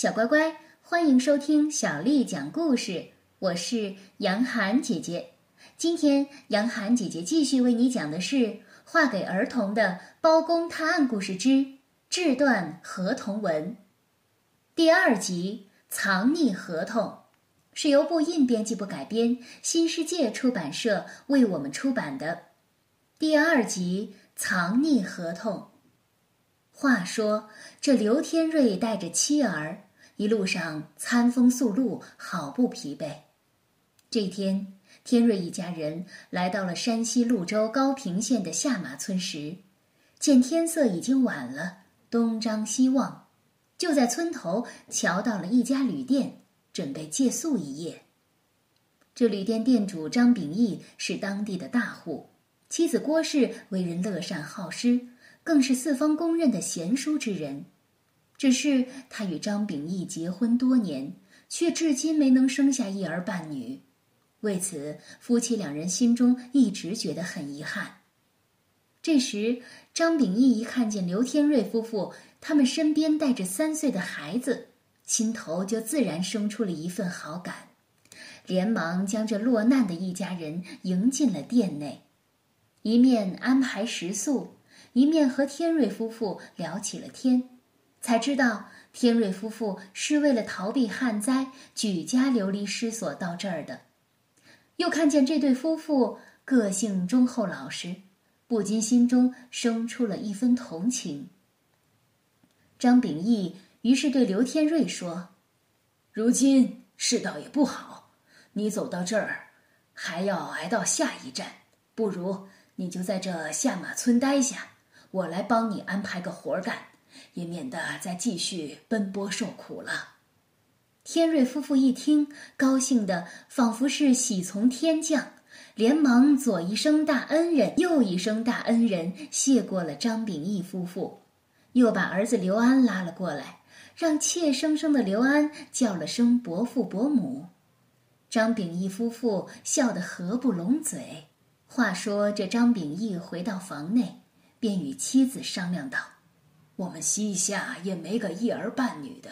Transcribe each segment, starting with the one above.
小乖乖，欢迎收听小丽讲故事。我是杨涵姐姐。今天，杨涵姐姐继续为你讲的是《画给儿童的包公探案故事之志断合同文》第二集《藏匿合同》，是由布印编辑部改编，新世界出版社为我们出版的。第二集《藏匿合同》。话说，这刘天瑞带着妻儿，一路上餐风宿露，好不疲惫。这天，天瑞一家人来到了山西潞州高平县的下马村时，见天色已经晚了，东张西望，就在村头瞧到了一家旅店，准备借宿一夜。这旅店店主张秉义是当地的大户，妻子郭氏为人乐善好施。更是四方公认的贤淑之人，只是他与张秉义结婚多年，却至今没能生下一儿半女，为此夫妻两人心中一直觉得很遗憾。这时，张秉义一看见刘天瑞夫妇他们身边带着三岁的孩子，心头就自然生出了一份好感，连忙将这落难的一家人迎进了店内，一面安排食宿。一面和天瑞夫妇聊起了天，才知道天瑞夫妇是为了逃避旱灾，举家流离失所到这儿的。又看见这对夫妇个性忠厚老实，不禁心中生出了一分同情。张秉义于是对刘天瑞说：“如今世道也不好，你走到这儿，还要挨到下一站，不如你就在这下马村待下。”我来帮你安排个活干，也免得再继续奔波受苦了。天瑞夫妇一听，高兴的仿佛是喜从天降，连忙左一声大恩人，右一声大恩人，谢过了张秉义夫妇，又把儿子刘安拉了过来，让怯生生的刘安叫了声伯父伯母。张秉义夫妇笑得合不拢嘴。话说这张秉义回到房内。便与妻子商量道：“我们膝下也没个一儿半女的，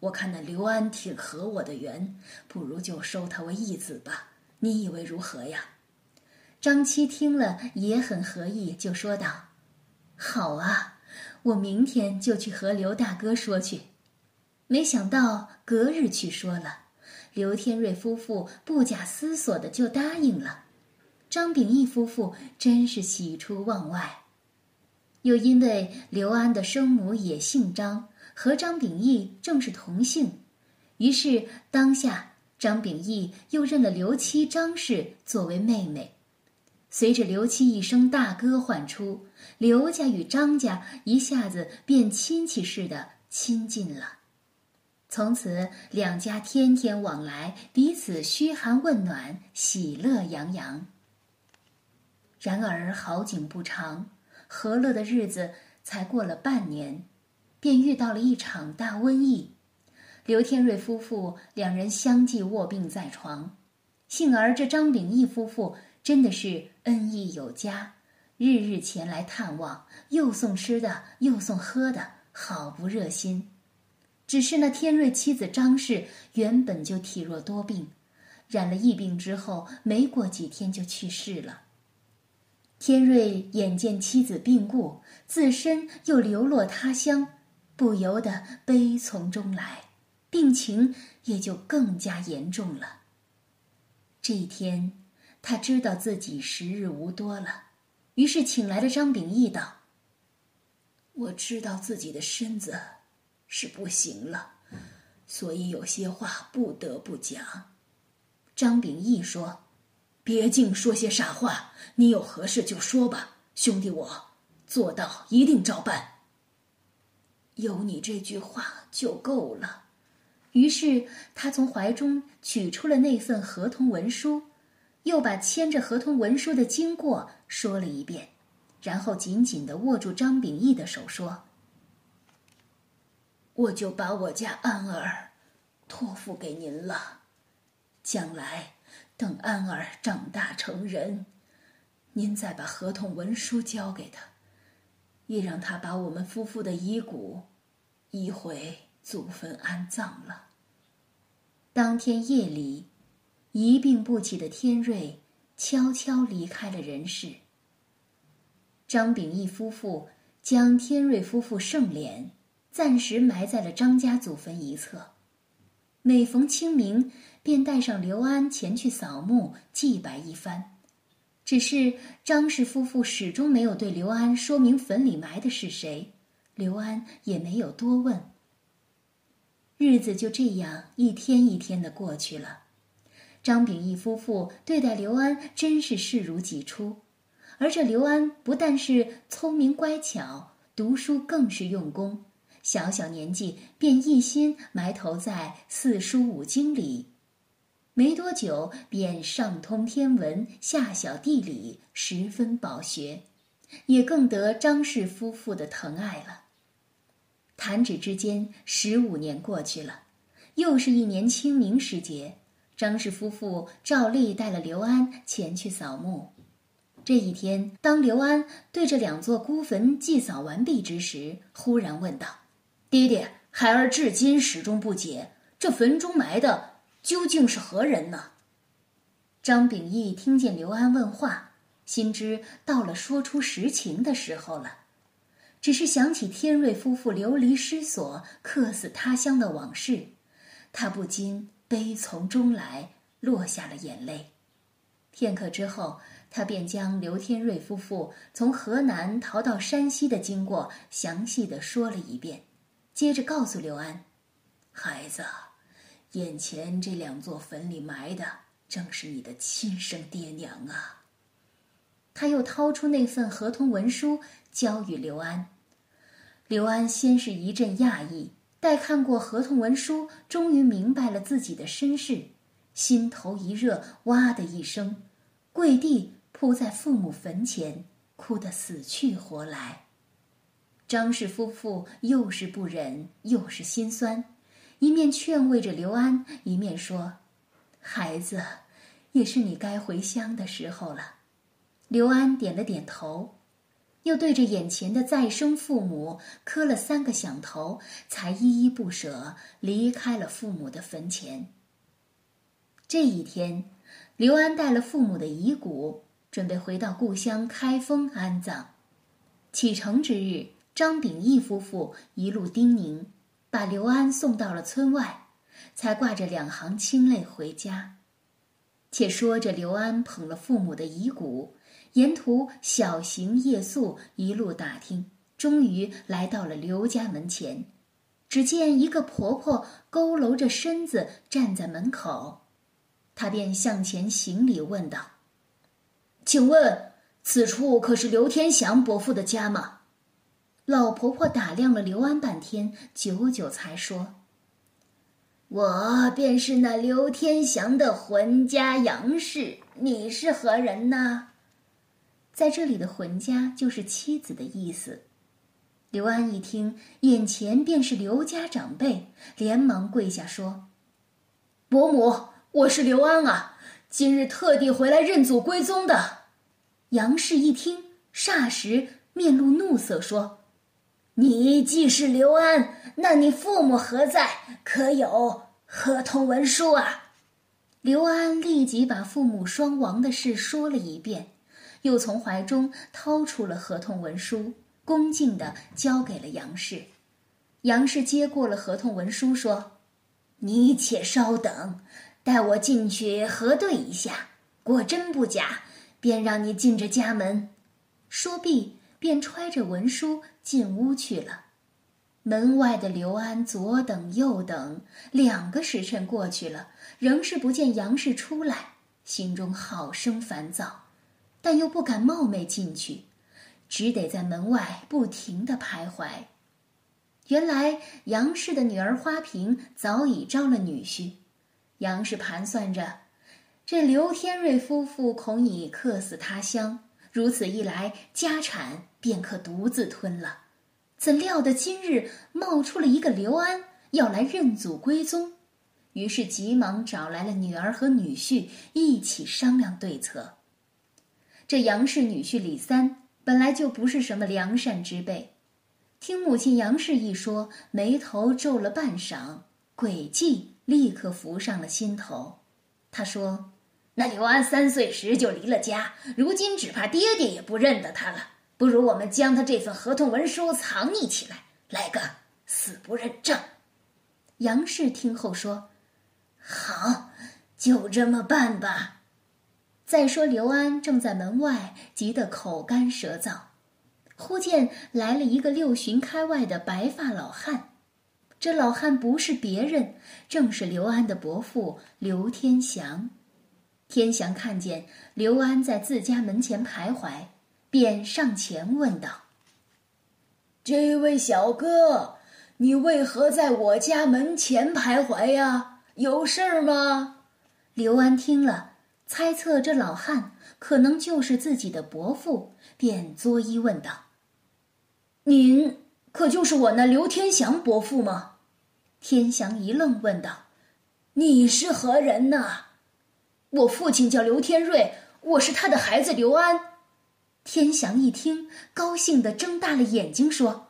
我看那刘安挺合我的缘，不如就收他为义子吧。你以为如何呀？”张七听了也很合意，就说道：“好啊，我明天就去和刘大哥说去。”没想到隔日去说了，刘天瑞夫妇不假思索的就答应了。张秉义夫妇真是喜出望外。又因为刘安的生母也姓张，和张秉义正是同姓，于是当下张秉义又认了刘七张氏作为妹妹。随着刘七一声大哥唤出，刘家与张家一下子便亲戚似的亲近了。从此两家天天往来，彼此嘘寒问暖，喜乐洋洋。然而好景不长。和乐的日子才过了半年，便遇到了一场大瘟疫。刘天瑞夫妇两人相继卧病在床。幸而这张秉义夫妇真的是恩义有加，日日前来探望，又送吃的，又送喝的，好不热心。只是那天瑞妻子张氏原本就体弱多病，染了疫病之后，没过几天就去世了。天瑞眼见妻子病故，自身又流落他乡，不由得悲从中来，病情也就更加严重了。这一天，他知道自己时日无多了，于是请来了张秉义道：“我知道自己的身子是不行了，所以有些话不得不讲。”张秉义说。别净说些傻话，你有何事就说吧，兄弟，我做到一定照办。有你这句话就够了。于是他从怀中取出了那份合同文书，又把签着合同文书的经过说了一遍，然后紧紧的握住张秉义的手说：“我就把我家安儿托付给您了，将来。”等安儿长大成人，您再把合同文书交给他，也让他把我们夫妇的遗骨移回祖坟安葬了。当天夜里，一病不起的天瑞悄悄离开了人世。张秉义夫妇将天瑞夫妇圣脸暂时埋在了张家祖坟一侧，每逢清明便带上刘安前去扫墓祭拜一番。只是张氏夫妇始终没有对刘安说明坟里埋的是谁，刘安也没有多问。日子就这样一天一天的过去了，张秉义夫妇对待刘安真是视如己出，而这刘安不但是聪明乖巧，读书更是用功，小小年纪便一心埋头在四书五经里。没多久，便上通天文，下晓地理，十分饱学，也更得张氏夫妇的疼爱了。弹指之间，十五年过去了，又是一年清明时节，张氏夫妇照例带了刘安前去扫墓。这一天，当刘安对着两座孤坟祭扫完毕之时，忽然问道：“爹爹，孩儿至今始终不解，这坟中埋的……”究竟是何人呢？张秉义听见刘安问话，心知到了说出实情的时候了。只是想起天瑞夫妇流离失所、客死他乡的往事，他不禁悲从中来，落下了眼泪。片刻之后，他便将刘天瑞夫妇从河南逃到山西的经过详细的说了一遍，接着告诉刘安：“孩子。”眼前这两座坟里埋的正是你的亲生爹娘啊！他又掏出那份合同文书交与刘安。刘安先是一阵讶异，待看过合同文书，终于明白了自己的身世，心头一热，哇的一声，跪地扑在父母坟前，哭得死去活来。张氏夫妇又是不忍，又是心酸。一面劝慰着刘安，一面说：“孩子，也是你该回乡的时候了。”刘安点了点头，又对着眼前的再生父母磕了三个响头，才依依不舍离开了父母的坟前。这一天，刘安带了父母的遗骨，准备回到故乡开封安葬。启程之日，张秉义夫妇一路叮咛。把刘安送到了村外，才挂着两行清泪回家。且说着，刘安捧了父母的遗骨，沿途小行夜宿，一路打听，终于来到了刘家门前。只见一个婆婆佝偻着身子站在门口，他便向前行礼，问道：“请问，此处可是刘天祥伯父的家吗？”老婆婆打量了刘安半天，久久才说：“我便是那刘天祥的浑家杨氏，你是何人呢？”在这里的“浑家”就是妻子的意思。刘安一听，眼前便是刘家长辈，连忙跪下说：“伯母，我是刘安啊，今日特地回来认祖归宗的。”杨氏一听，霎时面露怒色，说。你既是刘安，那你父母何在？可有合同文书啊？刘安立即把父母双亡的事说了一遍，又从怀中掏出了合同文书，恭敬地交给了杨氏。杨氏接过了合同文书，说：“你且稍等，待我进去核对一下，果真不假，便让你进这家门。”说毕。便揣着文书进屋去了。门外的刘安左等右等，两个时辰过去了，仍是不见杨氏出来，心中好生烦躁，但又不敢冒昧进去，只得在门外不停的徘徊。原来杨氏的女儿花瓶早已招了女婿，杨氏盘算着，这刘天瑞夫妇恐已客死他乡。如此一来，家产便可独自吞了。怎料的今日冒出了一个刘安，要来认祖归宗，于是急忙找来了女儿和女婿一起商量对策。这杨氏女婿李三本来就不是什么良善之辈，听母亲杨氏一说，眉头皱了半晌，诡计立刻浮上了心头。他说：“那刘安三岁时就离了家，如今只怕爹爹也不认得他了。不如我们将他这份合同文书藏匿起来，来个死不认账。”杨氏听后说：“好，就这么办吧。”再说刘安正在门外急得口干舌燥，忽见来了一个六旬开外的白发老汉。这老汉不是别人，正是刘安的伯父刘天祥。天祥看见刘安在自家门前徘徊，便上前问道：“这位小哥，你为何在我家门前徘徊呀？有事儿吗？”刘安听了，猜测这老汉可能就是自己的伯父，便作揖问道：“您？”可就是我那刘天祥伯父吗？天祥一愣，问道：“你是何人呢？”我父亲叫刘天瑞，我是他的孩子刘安。天祥一听，高兴的睁大了眼睛，说：“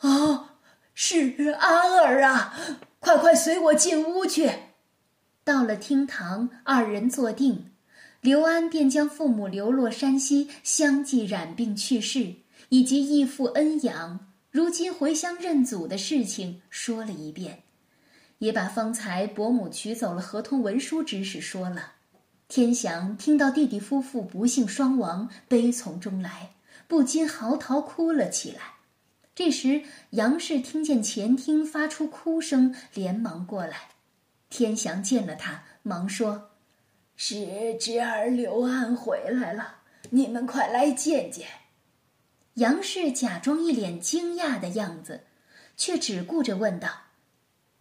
啊，是安儿啊！快快随我进屋去。”到了厅堂，二人坐定，刘安便将父母流落山西，相继染病去世，以及义父恩养。如今回乡认祖的事情说了一遍，也把方才伯母取走了合同文书之事说了。天祥听到弟弟夫妇不幸双亡，悲从中来，不禁嚎啕哭了起来。这时杨氏听见前厅发出哭声，连忙过来。天祥见了他，忙说：“是侄儿刘安回来了，你们快来见见。”杨氏假装一脸惊讶的样子，却只顾着问道：“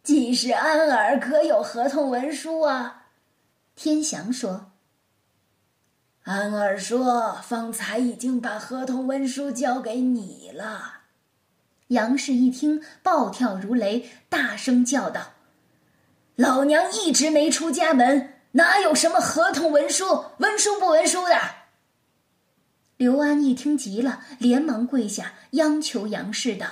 既是安儿，可有合同文书啊？”天祥说：“安儿说，方才已经把合同文书交给你了。”杨氏一听，暴跳如雷，大声叫道：“老娘一直没出家门，哪有什么合同文书？文书不文书的？”刘安一听急了，连忙跪下央求杨氏道：“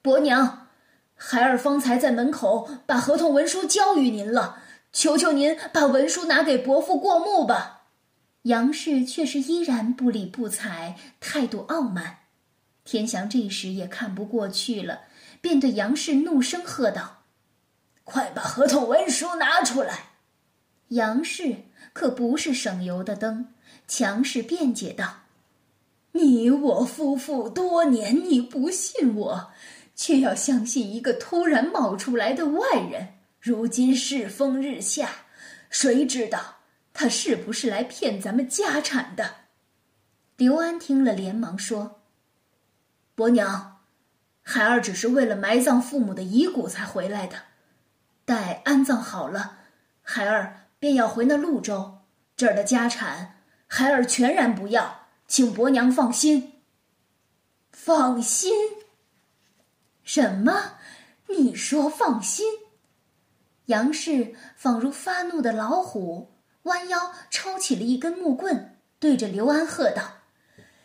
伯娘，孩儿方才在门口把合同文书交与您了，求求您把文书拿给伯父过目吧。”杨氏却是依然不理不睬，态度傲慢。天祥这时也看不过去了，便对杨氏怒声喝道：“快把合同文书拿出来！”杨氏可不是省油的灯。强势辩解道：“你我夫妇多年，你不信我，却要相信一个突然冒出来的外人。如今世风日下，谁知道他是不是来骗咱们家产的？”刘安听了，连忙说：“伯娘，孩儿只是为了埋葬父母的遗骨才回来的。待安葬好了，孩儿便要回那潞州，这儿的家产。”孩儿全然不要，请伯娘放心。放心？什么？你说放心？杨氏仿如发怒的老虎，弯腰抄起了一根木棍，对着刘安喝道：“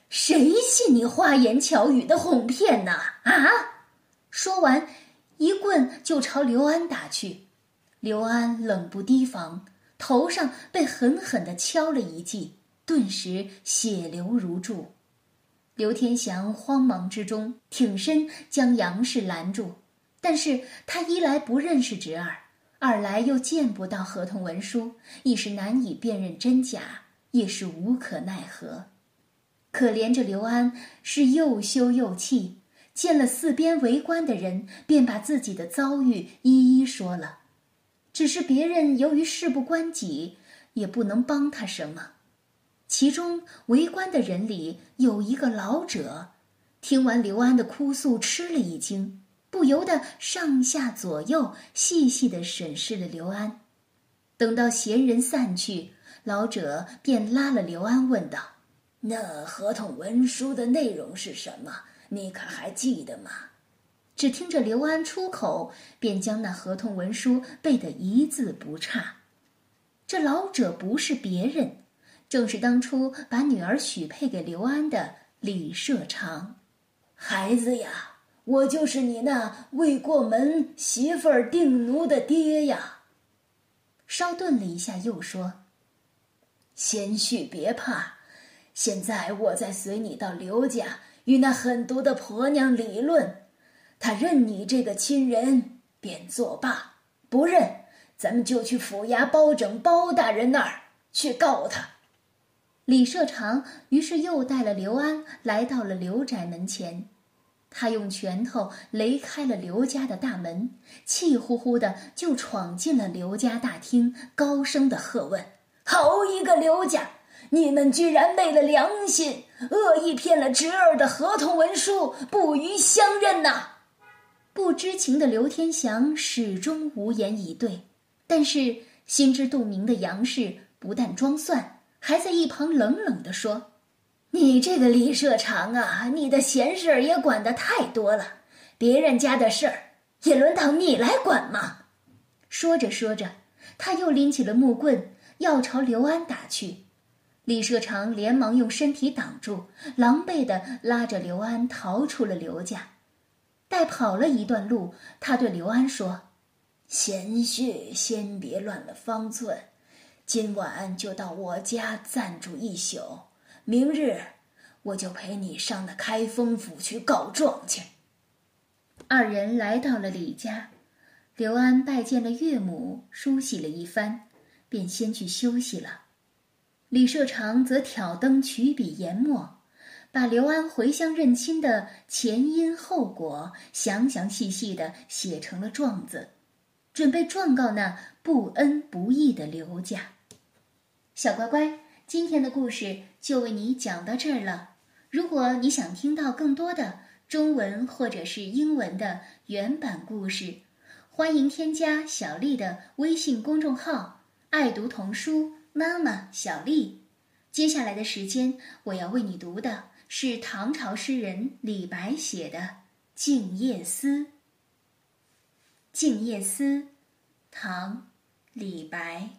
谁信你花言巧语的哄骗呢？啊！”说完，一棍就朝刘安打去。刘安冷不提防，头上被狠狠的敲了一记。顿时血流如注，刘天祥慌忙之中挺身将杨氏拦住，但是他一来不认识侄儿，二来又见不到合同文书，一时难以辨认真假，也是无可奈何。可怜着刘安是又羞又气，见了四边围观的人，便把自己的遭遇一一说了，只是别人由于事不关己，也不能帮他什么。其中围观的人里有一个老者，听完刘安的哭诉，吃了一惊，不由得上下左右细细的审视了刘安。等到闲人散去，老者便拉了刘安，问道：“那合同文书的内容是什么？你可还记得吗？”只听着刘安出口，便将那合同文书背得一字不差。这老者不是别人。正是当初把女儿许配给刘安的李社长，孩子呀，我就是你那未过门媳妇儿定奴的爹呀。稍顿了一下，又说：“贤婿别怕，现在我再随你到刘家，与那狠毒的婆娘理论。她认你这个亲人，便作罢；不认，咱们就去府衙包拯包大人那儿去告他。”李社长于是又带了刘安来到了刘宅门前，他用拳头擂开了刘家的大门，气呼呼的就闯进了刘家大厅，高声的喝问：“好一个刘家！你们居然昧了良心，恶意骗了侄儿的合同文书，不予相认呐！”不知情的刘天祥始终无言以对，但是心知肚明的杨氏不但装蒜。还在一旁冷冷地说：“你这个李社长啊，你的闲事儿也管得太多了，别人家的事儿也轮到你来管吗？”说着说着，他又拎起了木棍要朝刘安打去。李社长连忙用身体挡住，狼狈地拉着刘安逃出了刘家。待跑了一段路，他对刘安说：“贤婿，先别乱了方寸。”今晚就到我家暂住一宿，明日我就陪你上那开封府去告状去。二人来到了李家，刘安拜见了岳母，梳洗了一番，便先去休息了。李社长则挑灯取笔研墨，把刘安回乡认亲的前因后果详详细细的写成了状子，准备状告那不恩不义的刘家。小乖乖，今天的故事就为你讲到这儿了。如果你想听到更多的中文或者是英文的原版故事，欢迎添加小丽的微信公众号“爱读童书妈妈小丽”。接下来的时间，我要为你读的是唐朝诗人李白写的《静夜思》。《静夜思》，唐·李白。